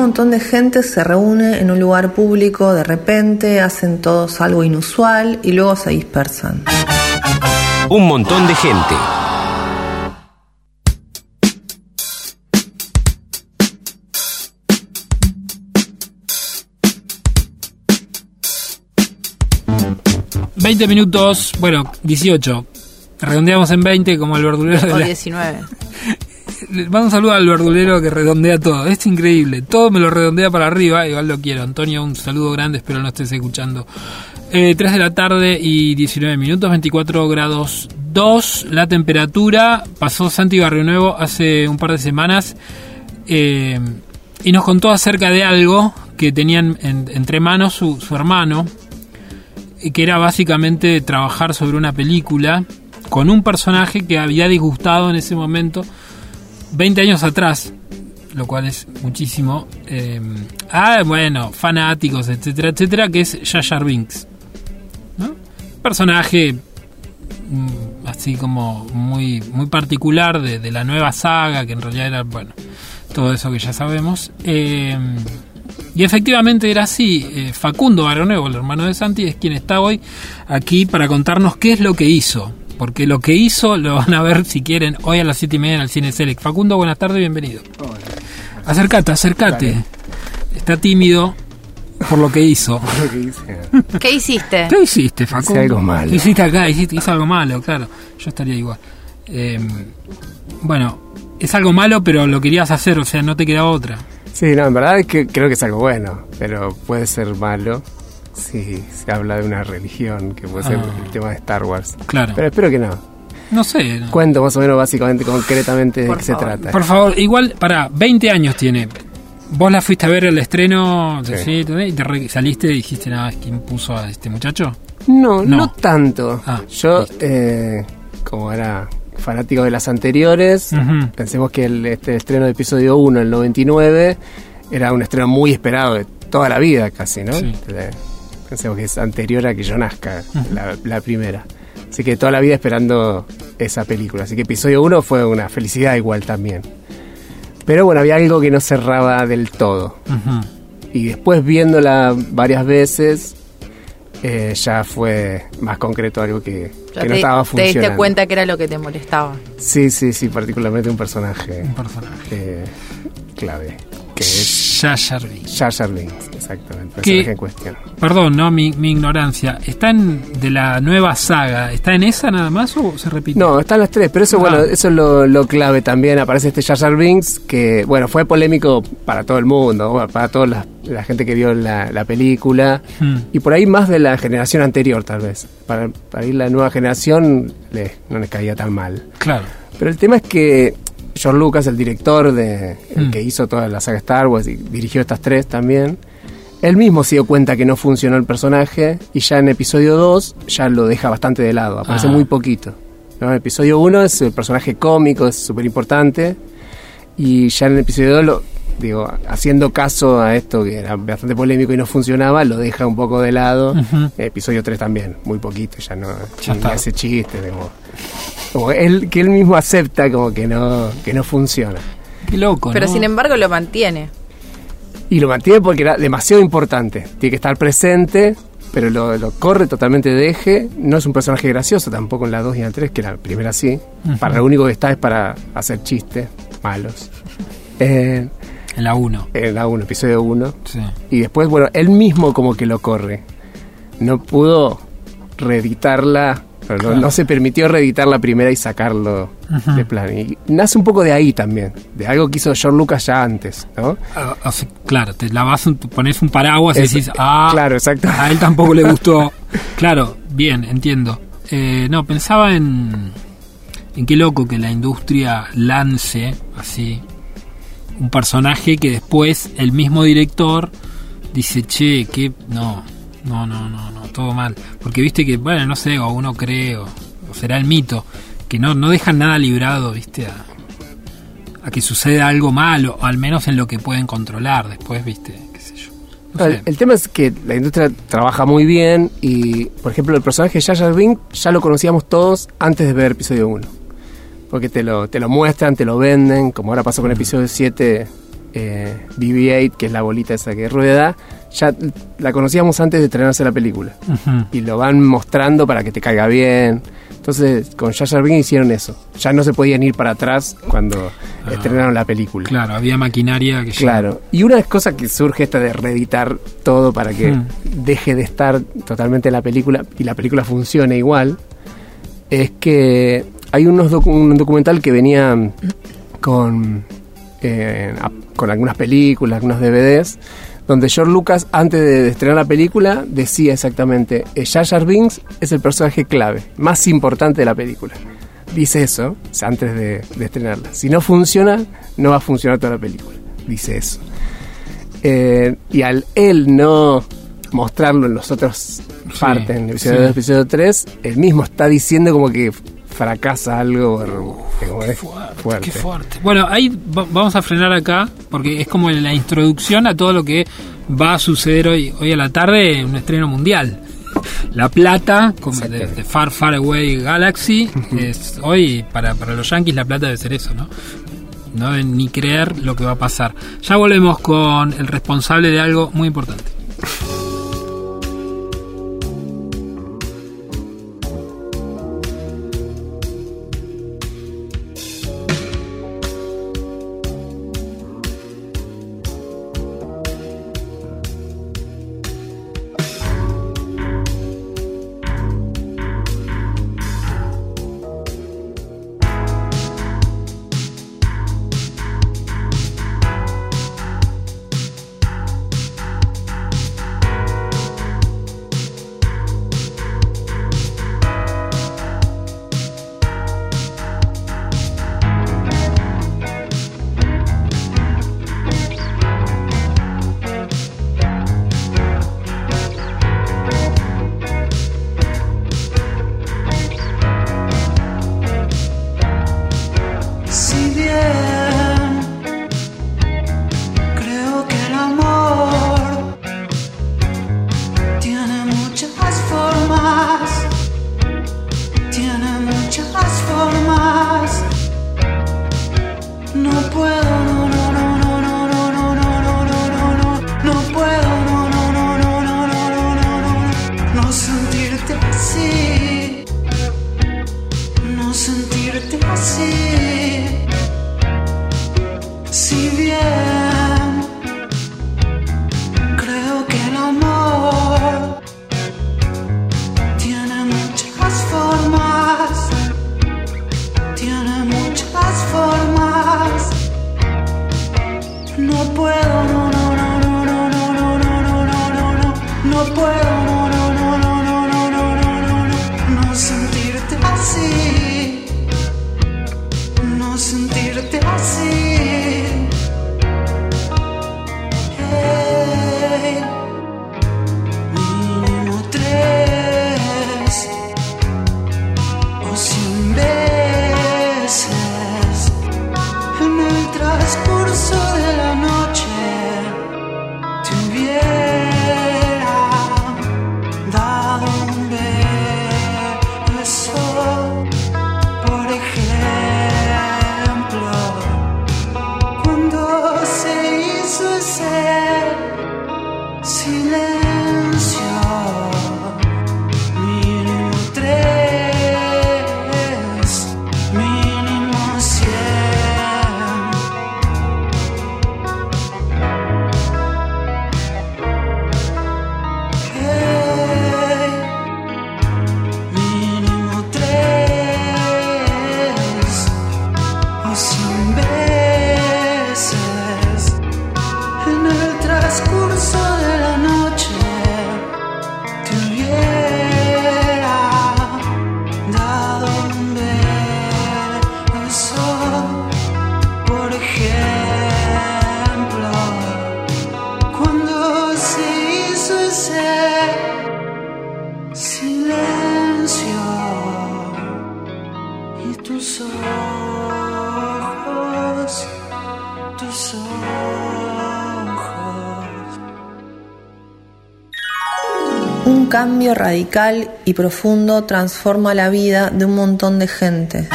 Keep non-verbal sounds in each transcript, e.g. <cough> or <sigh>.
montón de gente se reúne en un lugar público de repente, hacen todos algo inusual y luego se dispersan. Un montón de gente. ...20 minutos, bueno, 18. Redondeamos en 20 como el verdulero de O la- 19. Le mando un saludo al verdulero que redondea todo. Es increíble. Todo me lo redondea para arriba. Igual lo quiero. Antonio, un saludo grande. Espero no estés escuchando. Eh, 3 de la tarde y 19 minutos, 24 grados 2. La temperatura. Pasó Santi Barrio Nuevo hace un par de semanas. eh, y nos contó acerca de algo que tenían en- entre manos su, hermano. Que era básicamente trabajar sobre una película con un personaje que había disgustado en ese momento 20 años atrás, lo cual es muchísimo. eh, ah, bueno, fanáticos, etcétera, etcétera, que es Jar Binks. ¿no? Personaje mm, así como muy, muy particular de, la nueva saga, que en realidad era, bueno, todo eso que ya sabemos. Eh, y efectivamente era así. eh, Facundo Baronuevo, el hermano de Santi, es quien está hoy aquí para contarnos qué es lo que hizo. Porque lo que hizo lo van a ver si quieren hoy a las 7 y media en el Cine Select. Facundo, buenas tardes, bienvenido. Acércate, acércate. Está tímido por lo que hizo. <laughs> Lo que hice. ¿Qué hiciste? ¿Qué hiciste, Facundo? algo malo. ¿Qué hiciste acá? Hiciste, algo malo, claro. Yo estaría igual. Eh, bueno, es algo malo, pero lo querías hacer, o sea, no te quedaba otra. Sí, no, en verdad es que creo que es algo bueno, pero puede ser malo si se habla de una religión, que puede ser Ah. el tema de Star Wars. Claro. Pero espero que no. No sé. no. Cuento más o menos básicamente, concretamente de qué se trata. Por favor, igual, para 20 años tiene. Vos la fuiste a ver el estreno Sí. sí, y te saliste y dijiste, nada, ¿quién puso a este muchacho? No, no, No. tanto. Ah, Yo, eh, como era fanático de las anteriores, pensemos que el este estreno de episodio 1, el 99, era un estreno muy esperado de toda la vida casi, ¿no? Sí. Eh, Pensemos que es anterior a que yo nazca, la, la primera. Así que toda la vida esperando esa película. Así que episodio 1 fue una felicidad igual también. Pero bueno, había algo que no cerraba del todo. Y después viéndola varias veces, eh, ya fue más concreto algo que, no te, estaba te funcionando. diste cuenta que era lo que te molestaba. Sí, sí, sí, particularmente un personaje Un personaje. eh, clave, que es Jar Binks, exactamente, el Que- personaje en cuestión. Perdón, no, mi, mi ignorancia. ¿Está en de la nueva saga? ¿Está en esa nada más o se repite? No, están las tres, pero eso, Ah. bueno, eso es lo, lo clave también. Aparece este Jar Binks, que, bueno, fue polémico para todo el mundo, para toda la, la gente que vio la, la película, Hmm. y por ahí más de la generación anterior, tal vez. Para, para ir la nueva generación, le- no les caía tan mal. Claro. Pero el tema es que George Lucas, el director de el Mm. que hizo toda la saga Star Wars y dirigió estas tres también, él mismo se dio cuenta que no funcionó el personaje y ya en episodio 2 ya lo deja bastante de lado, aparece Ah. muy poquito. ¿no? En episodio 1 es el personaje cómico, es súper importante y ya en el episodio 2 lo, digo, haciendo caso a esto que era bastante polémico y no funcionaba, lo deja un poco de lado. Episodio 3 también, muy poquito, ya no Ya está. hace chiste, como él, que él mismo acepta como que no, que no funciona. Qué loco, Pero ¿no? sin embargo lo mantiene. Y lo mantiene porque era demasiado importante. Tiene que estar presente, pero lo, lo corre totalmente de eje. No es un personaje gracioso tampoco en la 2 y en la 3, que la primera sí. Ujú. Para lo único que está es para hacer chistes malos. Eh, En la 1. en la 1, episodio 1. Sí. Y después, bueno, él mismo como que lo corre. No pudo reeditarla, pero no- Claro. no, se permitió reeditar la primera y sacarlo de plan. Y nace un poco de ahí también, de algo que hizo George Lucas ya antes, ¿no? Ah, o sea, claro, te lavas un, pones un paraguas y decís, ah, claro, exacto. a él tampoco le gustó. <laughs> Claro, bien, entiendo. Eh, no, pensaba en, en qué loco que la industria lance así un personaje que después el mismo director dice, che, que no, no, no, no, todo mal. Porque viste que, bueno, no sé, o uno cree, o, o será el mito, que no, no dejan nada librado, viste, a, a que suceda algo malo, o al menos en lo que pueden controlar después, viste, qué sé yo. No El, sé. el tema es que la industria trabaja muy bien y, por ejemplo, el personaje de Jar Jar ya lo conocíamos todos antes de ver episodio 1. Porque te lo, te lo muestran, te lo venden, como ahora pasó con episodio 7, eh, BB-8, que es la bolita esa que rueda, ya la conocíamos antes de estrenarse la película. Y lo van mostrando para que te caiga bien. Entonces, con Jar Binks hicieron eso. Ya no se podían ir para atrás cuando Ah. estrenaron la película. Claro, había maquinaria que Claro. Y una cosa que surge esta de reeditar todo para que Hmm. deje de estar totalmente la película y la película funcione igual, es que hay unos docu- un documental que venía con, eh, con algunas películas, algunos DVDs, donde George Lucas, antes de estrenar la película, decía exactamente, eh, Jar Jar Binks es el personaje clave, más importante de la película. Dice eso antes de, de estrenarla. Si no funciona, no va a funcionar toda la película. Dice eso. Eh, y al él no mostrarlo en los otros partes, en el episodio sí. 2 episodio 3, él mismo está diciendo como que fracasa algo es fuerte. Qué fuerte. Bueno, ahí va- vamos a frenar acá, porque es como la introducción a todo lo que va a suceder hoy, hoy a la tarde en un estreno mundial. La Plata, como de, de Far Far Away Galaxy, es hoy para, para los Yankees La Plata debe ser eso, ¿no? No deben ni creer lo que va a pasar. Ya volvemos con el responsable de algo muy importante. No, puedo, radical y profundo transforma la vida de un montón de gente.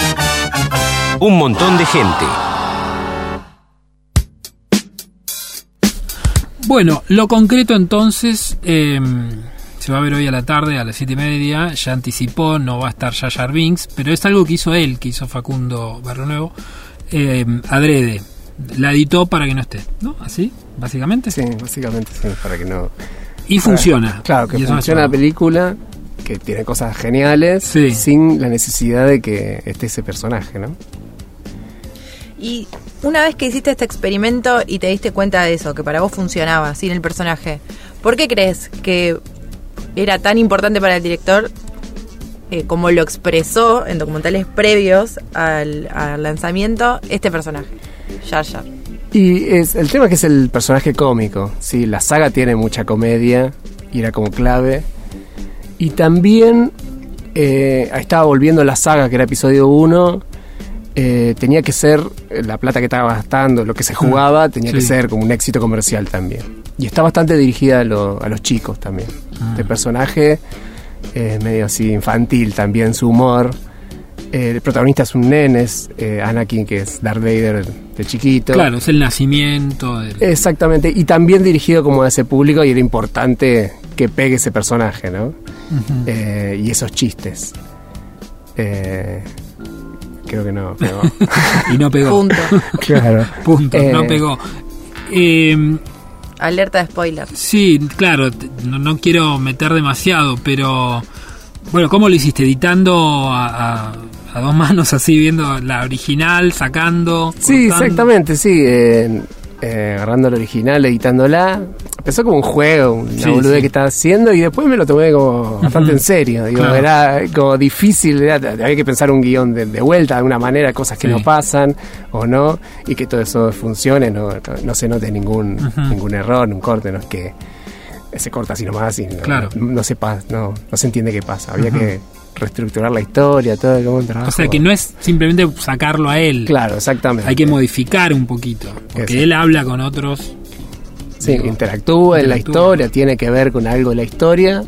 Un montón de gente. Bueno, lo concreto entonces eh, se va a ver hoy a la tarde a las siete y media. Ya anticipó, no va a estar Jar Binks, pero es algo que hizo él, que hizo Facundo Barrio Nuevo, eh, adrede. La editó para que no esté, ¿no? Así, básicamente. Sí, básicamente sí, para que no... Y funciona. Claro, que funciona la película, que tiene cosas geniales, Sí. sin la necesidad de que esté ese personaje, ¿no? Y una vez que hiciste este experimento y te diste cuenta de eso, que para vos funcionaba sin el personaje, ¿por qué crees que era tan importante para el director eh, como lo expresó en documentales previos al, al lanzamiento este personaje, Jar Jar? Y es, el tema es que es el personaje cómico, sí, la saga tiene mucha comedia y era como clave. Y también eh, estaba volviendo la saga, que era episodio 1, eh, tenía que ser eh, la plata que estaba gastando, lo que se jugaba, tenía que ser como un éxito comercial también. Y está bastante dirigida a, lo- a los chicos también. Ah. El personaje es medio así infantil también, su humor. Eh, el protagonista es un nene, es Anakin, que es Darth Vader de chiquito. Claro, es el nacimiento del... Exactamente, y también dirigido como a ese público y era importante que pegue ese personaje, ¿no? Eh, y esos chistes. Eh, creo que no, pero... <laughs> y no pegó. Punto. <laughs> claro. Punto, Eh, no pegó. Eh, Alerta de spoiler. Sí, claro, no, no quiero meter demasiado, pero bueno, ¿cómo lo hiciste? ¿Editando a, a- a dos manos así, viendo la original, sacando? Sí, cortando? exactamente, sí. eh, eh, agarrando la original, editándola. Empezó como un juego, una Sí, boludez sí. que estaba haciendo y después me lo tomé como bastante en serio. Digo, Claro. era como difícil, era- había que pensar un guion de, de vuelta de alguna manera, cosas que Sí. no pasan o no, y que todo eso funcione, no, no, no se note ningún, ningún error, un corte, no es que se corta así nomás y no, Claro. no, no se pasa, no, no se entiende qué pasa. Había que reestructurar la historia, todo como un trabajo. O sea, que no es simplemente sacarlo a él. Claro, exactamente. Hay que modificar un poquito. Porque él habla con otros. Sí, Digo, interactúa en la historia, tiene que ver con algo de la historia.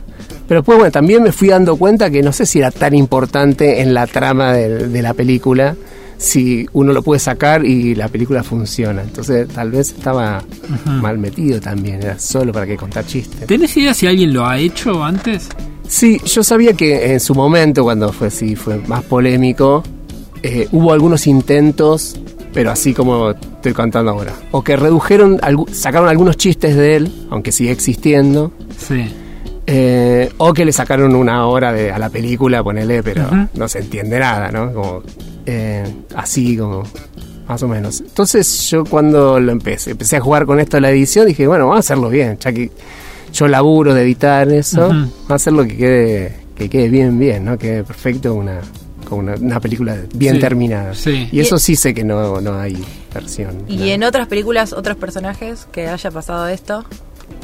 Pero pues bueno, también me fui dando cuenta que no sé si era tan importante en la trama de, de la película, si uno lo puede sacar y la película funciona. Entonces tal vez estaba mal metido también, era solo para que contar chistes. ¿Tenés idea si alguien lo ha hecho antes? Sí, yo sabía que en su momento, cuando fue sí, fue más polémico, eh, hubo algunos intentos, pero así como estoy contando ahora. O que redujeron, sacaron algunos chistes de él, aunque sigue existiendo. Sí. eh, o que le sacaron una hora de, a la película, ponele, pero no se entiende nada, ¿no? Como, eh, así como, más o menos. Entonces yo cuando lo empecé, empecé a jugar con esto de la edición, dije, bueno, vamos a hacerlo bien, ya que yo laburo de editar eso, Ujú. vamos a hacerlo que quede, que quede bien, bien, ¿no? Que quede perfecto una, como una, una película bien Sí, terminada. sí. Y eso sí sé que no, no hay versión. ¿Y ¿no? en otras películas, otros personajes que haya pasado esto?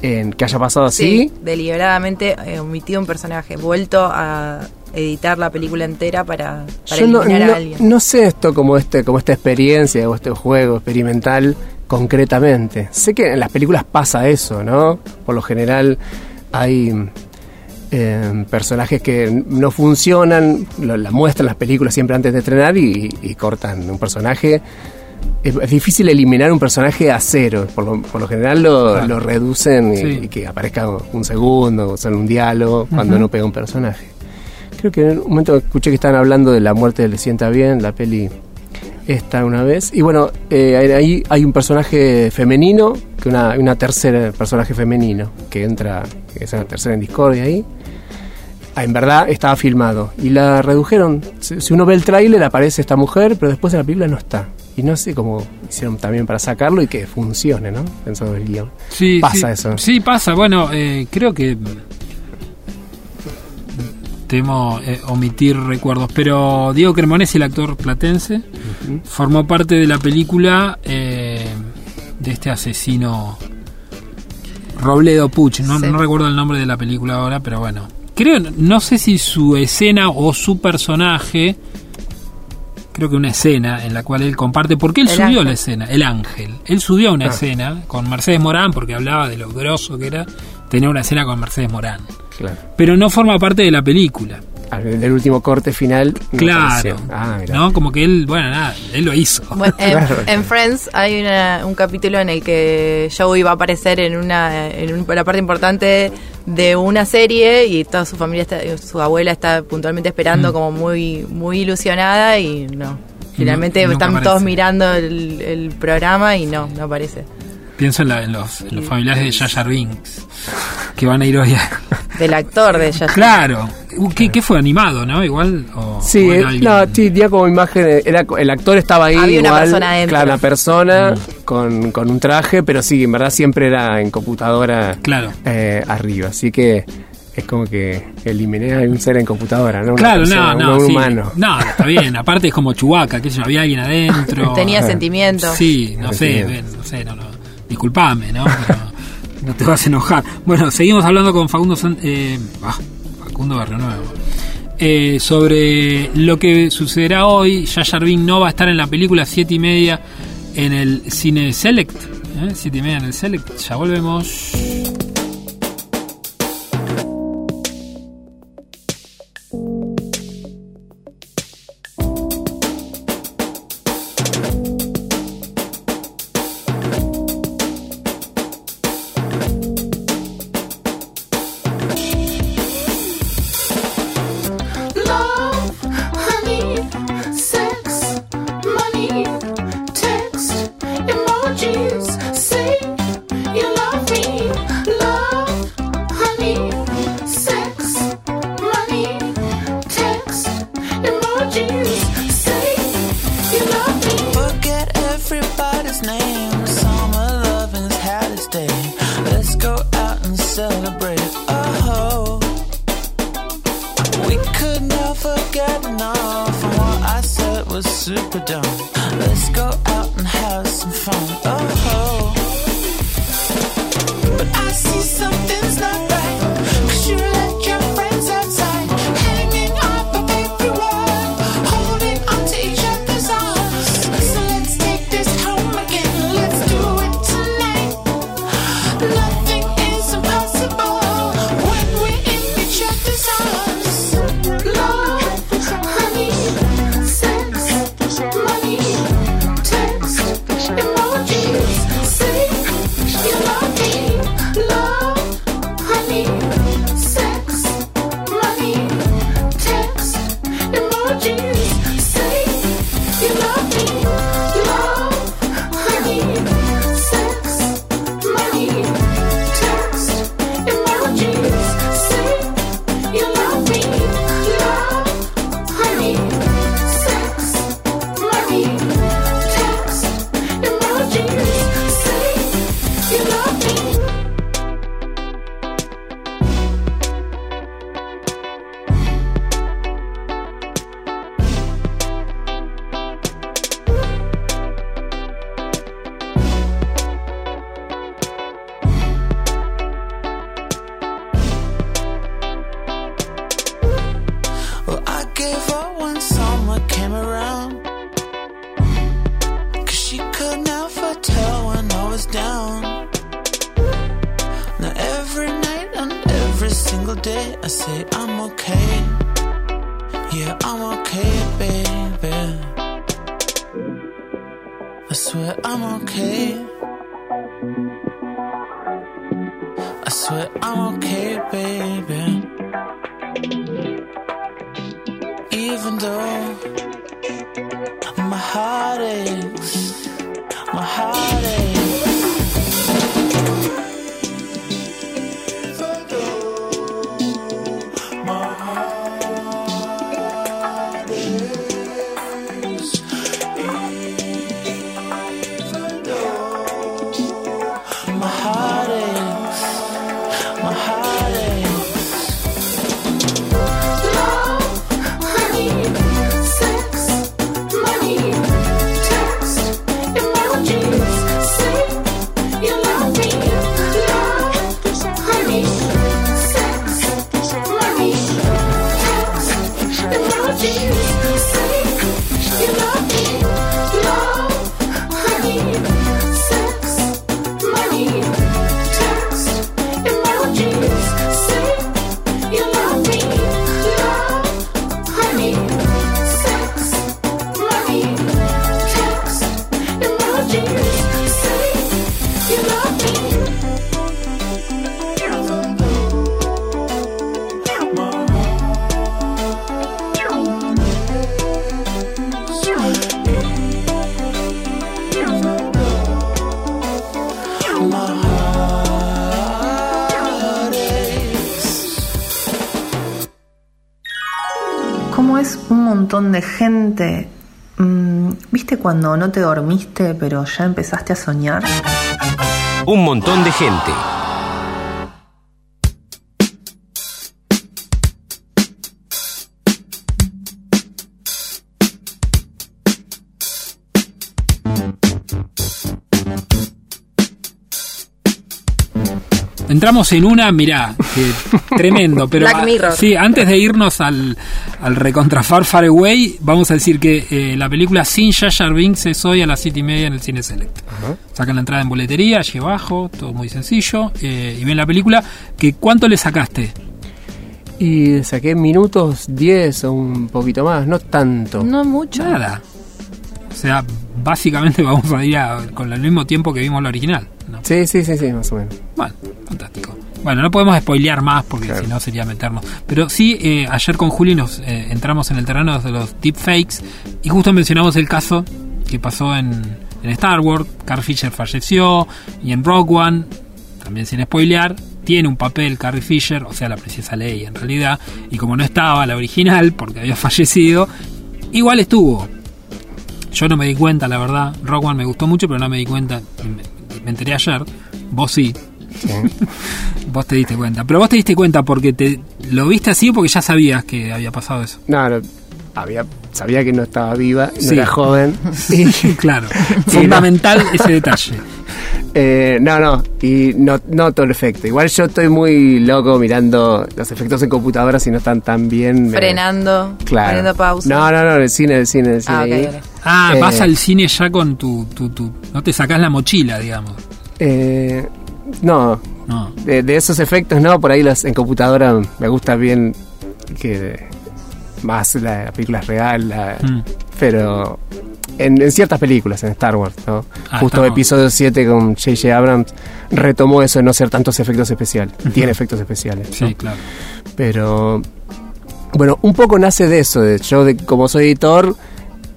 En que haya pasado así. deliberadamente eh, omitido un personaje, vuelto a editar la película entera para, para Yo no, eliminar no- a alguien. no sé esto como este como esta experiencia o este juego experimental concretamente. Sé que en las películas pasa eso, ¿no? Por lo general hay eh, personajes que no funcionan, lo, la muestran las películas siempre antes de estrenar y, y cortan un personaje. Es, es difícil eliminar un personaje a cero. Por lo, por lo general lo, lo reducen y, Sí. y que aparezca un segundo, o sea, un diálogo, cuando Ujú. no pega un personaje. Creo que en un momento escuché que estaban hablando de la muerte de Le Sienta Bien, la peli esta una vez. Y bueno, eh, ahí hay un personaje femenino, que una, una tercera personaje femenino, que entra, que es una tercera en discordia ahí. Ah, en verdad estaba filmado. Y la redujeron. Si, uno ve el tráiler aparece esta mujer, pero después en la película no está. Y no sé cómo hicieron también para sacarlo y que funcione, ¿no? Pensando en el guion. Sí, Pasa sí. eso. Sí, pasa. Bueno, eh, creo que temo eh, omitir recuerdos, pero Diego Cremonesi, el actor platense, formó parte de la película eh, de este asesino Robledo Puch. No, Sí. no recuerdo el nombre de la película ahora, pero bueno. Creo, no sé si su escena o su personaje, creo que una escena en la cual él comparte, porque él El subió ángel. la escena, el ángel. Él subió una Ah. escena con Mercedes Morán, porque hablaba de lo grosso que era tener una escena con Mercedes Morán. Claro. Pero no forma parte de la película. del último corte final. Claro. Ah. ¿No? Como que él, bueno, nada, él lo hizo. Bueno, <laughs> en, Friends hay una- un capítulo en el que Joey va a aparecer en una en un- la parte importante de una serie y toda su familia, está, su abuela está puntualmente esperando Mm. como muy muy ilusionada y no. Finalmente están aparece. todos mirando el, el programa y no, no aparece. Pienso en, la- en los, en los familiares de Jar Binks, que van a ir hoy a... <laughs> Del actor de Jar. Claro. Uh, ¿Qué, qué fue? ¿Animado, no? Igual. O, Sí, o era eh, alguien- no, sí, tenía como imagen, era, el actor estaba ahí Había una persona claro, una persona Mm. con, con un traje, pero sí, en verdad siempre era en computadora Claro. eh, arriba, así que es como que eliminé a un ser en computadora, ¿no? Una Claro, persona, no, no, un sí. humano. No, está bien. Aparte es como Chubaca, que había alguien adentro. Tenía sentimientos. Sí, no sé, no sé, no, no. Disculpame, ¿no? Pero no te vas a enojar. Bueno, seguimos hablando con Facundo San- eh, ah, Facundo Barrio Nuevo. Eh, sobre lo que sucederá hoy. Jar Binks no va a estar en la película 7 y media en el Cine Select. ¿eh? 7 y media en el Select. Ya volvemos. Montón de gente. Mm, ¿Viste cuando no te dormiste pero ya empezaste a soñar? Un montón de gente. Entramos en una, mirá, que <laughs> tremendo, pero Black Mirror. sí, antes de irnos al, al recontra Far Far Away, vamos a decir que eh, la película Sin Jar Binks es hoy a las 7 y media en el Cine Select. Sacan la entrada en boletería, allí abajo, todo muy sencillo, eh, y ven la película, que ¿cuánto le sacaste? Y saqué minutos 10 o un poquito más, no tanto. No mucho. Nada. O sea, básicamente <laughs> vamos a ir a- con el mismo tiempo que vimos la original. ¿no? Sí, sí, sí, sí, más o menos. Bueno, fantástico. Bueno, no podemos spoilear más porque Claro. si no sería meternos. Pero sí, eh, ayer con Juli nos eh, entramos en el terreno de los deepfakes y justo mencionamos el caso que pasó en, en Star Wars. Carrie Fisher falleció y en Rogue One, también sin spoilear, tiene un papel Carrie Fisher, o sea, la princesa Leia en realidad. Y como no estaba la original porque había <laughs> fallecido, igual estuvo. Yo no me di cuenta, la verdad. Rogue One me gustó mucho, pero no me di cuenta. Me, me enteré ayer. Vos sí. <laughs> vos te diste cuenta. Pero vos te diste cuenta porque te lo viste así o porque ya sabías que había pasado eso. No, no, había, sabía que no estaba viva, no Sí. era joven. <laughs> Y, <laughs> claro. Sí, Fundamental ese detalle. eh, no, no, y no, no todo el efecto. Igual yo estoy muy loco mirando los efectos en computadora si no están tan bien. me- Frenando, Claro. poniendo pausa. No, no, no, el cine, el cine, el cine. Ah. Ah, Eh, vas al cine ya con tu, tu, tu- No te sacás la mochila, digamos. No, No. de, de esos efectos no, por ahí en computadora me gusta bien que más la, película es real, la- Mm. pero en, en ciertas películas, en Star Wars, ¿no? Ah, Justo Wars. episodio 7 con J.J. Abrams retomó eso de no ser tantos efectos especiales. Tiene efectos especiales. ¿no? Sí, claro. Pero bueno, un poco nace de eso. De, yo, de, como soy editor,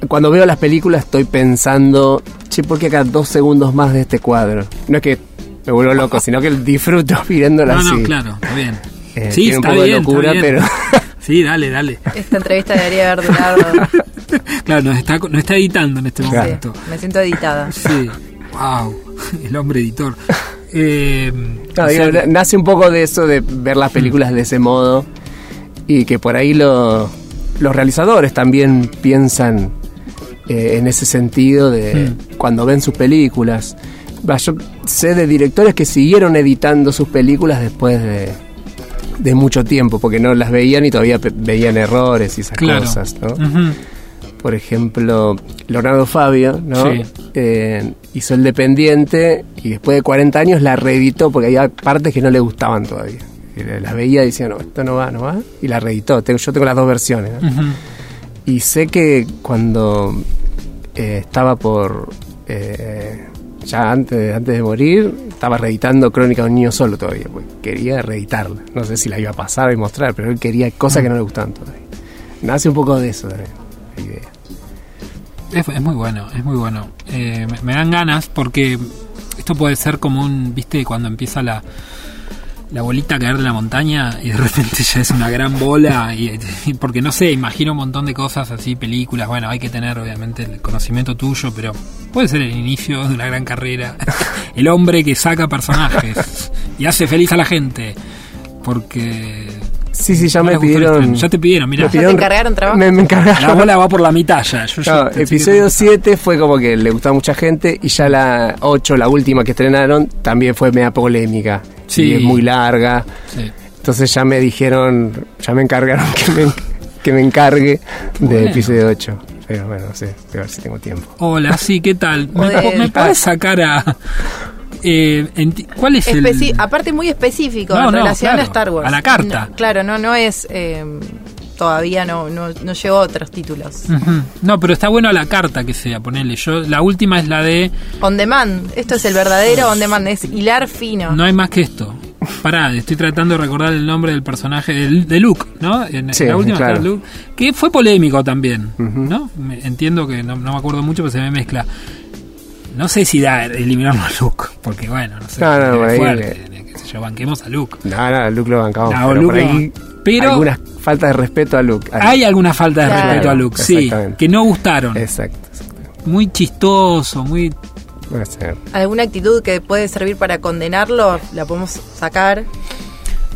cuando veo las películas estoy pensando, che, ¿por qué acá dos segundos más de este cuadro? No es que me vuelvo loco, sino que disfruto <laughs> viéndola No, así. no, claro, está bien. Eh, sí, tiene un está poco de bien, locura, está bien. pero <laughs> Sí, dale, dale. Esta entrevista debería haber durado. <laughs> Claro, nos está, nos está editando en este Claro. momento. Sí, me siento editada. Sí. Wow. El hombre editor. Eh, No, sea, nace un poco de eso de ver las películas de ese modo y que por ahí lo- los realizadores también piensan eh, en ese sentido de cuando ven sus películas. Va, yo sé de directores que siguieron editando sus películas después de, de mucho tiempo, porque no las veían y todavía veían errores y esas claro. cosas, ¿no? Por ejemplo, Leonardo Fabio, ¿no? Sí. Eh, hizo El Dependiente y después de 40 años la reeditó porque había partes que no le gustaban todavía. Y Las veía y decía, no, esto no va, no va. Y la reeditó. Tengo- Yo tengo las dos versiones. Y sé que cuando eh, estaba por... eh, ya antes, antes de morir, estaba reeditando Crónica de un niño solo todavía. Quería reeditarla. No sé si la iba a pasar y mostrar, pero él quería cosas que no le gustaban todavía. Nace un poco de eso también, la idea. Es, muy bueno, es muy bueno. Eh, me dan ganas porque esto puede ser como un, viste, cuando empieza la, la bolita caer de la montaña y de repente ya es una gran bola. Y, y porque no sé, imagino un montón de cosas así, películas. Bueno, hay que tener obviamente el conocimiento tuyo, pero puede ser el inicio de una gran carrera. <laughs> el hombre que saca personajes y hace feliz a la gente. Porque. Sí, sí, ya no me pidieron. Ya te pidieron, mira. me pidieron- encargaron trabajo? Me, me encargaron. La bola va por la mitad ya. Yo ya Claro, te- episodio 7 fue como que le gustó a mucha gente y ya la 8, la última que estrenaron, también fue media polémica. Sí. Y es muy larga. Sí. Entonces ya me dijeron, ya me encargaron <laughs> que me, que me encargue de Bueno. episodio 8. Pero bueno, no sé, voy a ver si tengo tiempo. Hola, sí, ¿qué tal? ¿Me, me podés sacar a... eh, ¿Cuál es Especi- el...? Aparte muy específico No, en no, relación claro, a Star Wars. a la carta. No, claro, no, no es... eh, todavía no, no, no llegó a otros títulos. No, pero está bueno a la carta que sea, ponerle. Yo, la última es la de... On demand. Esto es el verdadero on demand. Es hilar fino. No hay más que esto. Pará, estoy tratando de recordar el nombre del personaje de, de Luke, ¿no? En, en Sí, la última claro. Luke, que fue polémico también. ¿no? Me- entiendo que no, no me acuerdo mucho, pero se me mezcla. No sé si da eliminarlo a Luke, porque bueno, no sé. No, no, ahí, fuerte, eh. sé yo, banquemos a Luke. No, no, Luke lo bancamos. No, pero Luke por ahí pero- algunas falta de respeto a Luke. Hay alguna falta de Claro. respeto a Luke, sí, que no gustaron. Exacto. Muy chistoso, muy... ¿Alguna actitud que puede servir para condenarlo? La podemos sacar.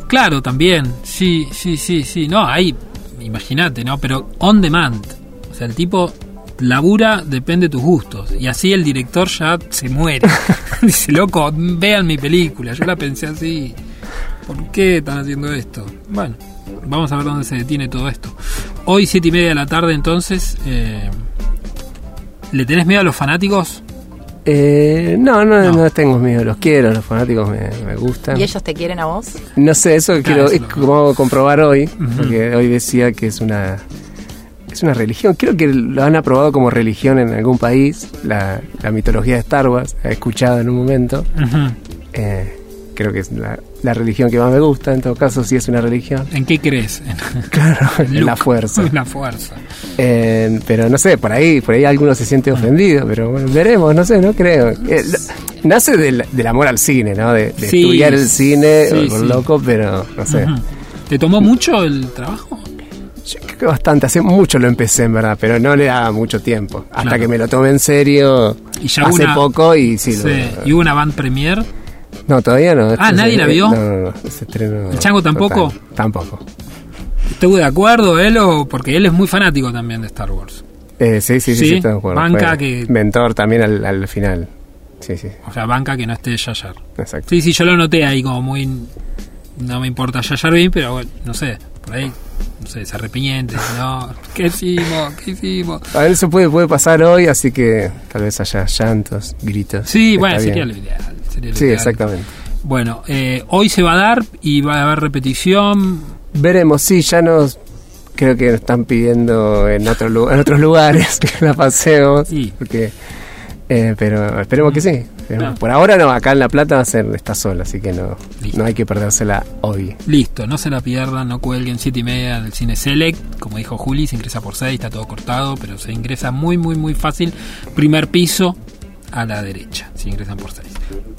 Claro, también. Sí, sí, sí, sí. No, ahí, imagínate, ¿no? Pero on demand. O sea, el tipo labura, depende de tus gustos. Y así el director ya se muere. <laughs> <laughs> Dice, loco, vean mi película. Yo la pensé así. ¿Por qué están haciendo esto? Bueno, vamos a ver dónde se detiene todo esto. Hoy, siete y media de la tarde, entonces. eh, ¿Le tenés miedo a los fanáticos? Eh, no, no, No. no, tengo miedo. Los quiero, los fanáticos me, me gustan. ¿Y ellos te quieren a vos? No sé, eso quiero eso es lo- como comprobar hoy, porque hoy decía que es una es una religión. Creo que lo han aprobado como religión en algún país, la, la mitología de Star Wars, he escuchado en un momento. Eh, creo que es la, la religión que más me gusta, en todo caso sí es una religión. ¿En qué crees? <laughs> Claro, en la fuerza. En <laughs> la fuerza. Eh, pero no sé, por ahí, por ahí alguno se siente ofendido, pero bueno, veremos, no sé, no creo. Eh, nace del, del amor al cine, ¿no? De, de Sí, estudiar el cine, sí, por sí. loco, pero no sé. ¿Te tomó mucho el trabajo? Yo creo que bastante, hace mucho lo empecé en verdad, pero no le daba mucho tiempo. Hasta Claro. que me lo tomé en serio Y ya hace una- poco y sí. lo-. ¿Y hubo una band premier? No, todavía no. Ah, Este ¿nadie la vio? No, no, no. Ese estreno, ¿El Chango tampoco? total, tampoco. ¿Estuvo de acuerdo él o...? Porque él es muy fanático también de Star Wars. Eh, sí, sí, sí, Sí, sí, estoy de acuerdo. banca Fue que- Mentor también al, al final. Sí, sí, O sea, banca que no esté Yayar. exacto. Sí, sí, yo lo noté ahí como muy... No me importa Yayar bien, pero bueno, no sé. Por ahí, no sé, se arrepiente. No, ¿qué hicimos? ¿Qué hicimos? A ver, eso puede, puede pasar hoy, así que tal vez haya llantos, gritos. Sí, bueno, sería lo ideal. Sería Sí, ideal. exactamente. Bueno, eh, hoy se va a dar y va a haber repetición. Veremos, sí, ya nos creo que nos están pidiendo en, otro, en otros lugares <laughs> que la pasemos. Sí. Porque, eh, pero esperemos que sí. Esperemos. Por ahora no, acá en La Plata va a ser está sola, así que no, Listo. no hay que perdérsela hoy. Listo, no se la pierdan, no cuelguen 7 y media del cine Select. Como dijo Juli, se ingresa por 6, está todo cortado, pero se ingresa muy, muy, muy fácil. Primer piso a la derecha, si ingresan por 6.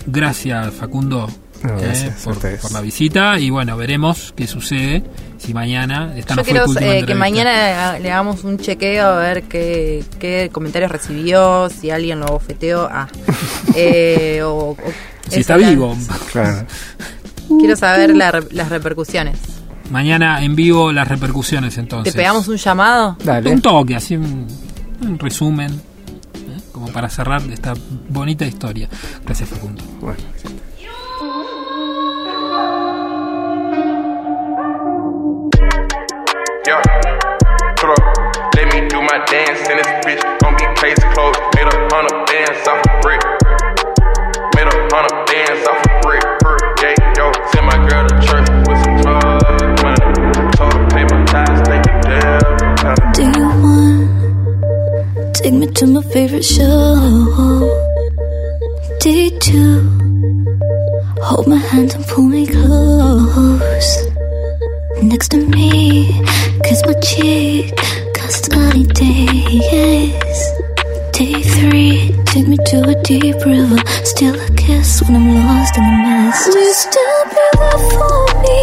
Gracias, Facundo, No, eh, gracias por, la visita. Y bueno, veremos qué sucede si mañana. Esta Yo no quiero eh, que mañana le hagamos un chequeo a ver qué, qué comentarios recibió, si alguien lo bofeteó. Ah. <laughs> Eh, o, o- Si está la- vivo. Claro. <laughs> Quiero saber la las repercusiones. Mañana en vivo las repercusiones entonces. ¿Te pegamos un llamado? Dale. Un toque, así un, un resumen. Como para cerrar esta bonita historia. Gracias, Facundo. Bueno. My. Send girl to church with some drug money. Told her pay my ties, thank you, damn. Take me to my favorite show? Did you hold my hand and pull me close next to me? Kiss my cheek, cause sunny days. Day three, take me to a deep river. Still a kiss when I'm lost in the mist. Will you still be there for me?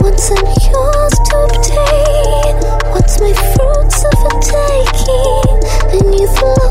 Once I'm yours to obtain. What's my fruits of a taking? Oh.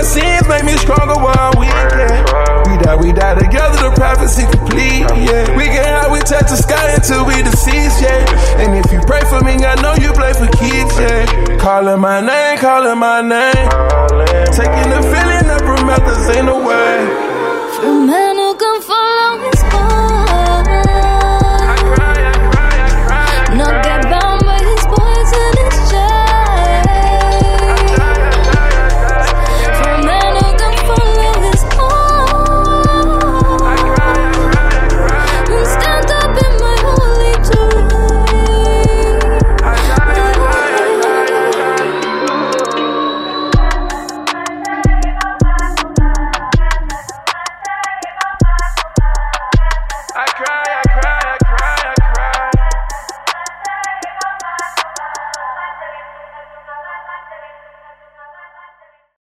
My sins, make me stronger while weak, yeah. We die, we die together, the prophecy complete, yeah. We get high, we touch the sky until we deceased, yeah. And if you pray for me, I know you play for kids, yeah. Calling my name, calling my name. Taking the feeling of promethazine away. For a man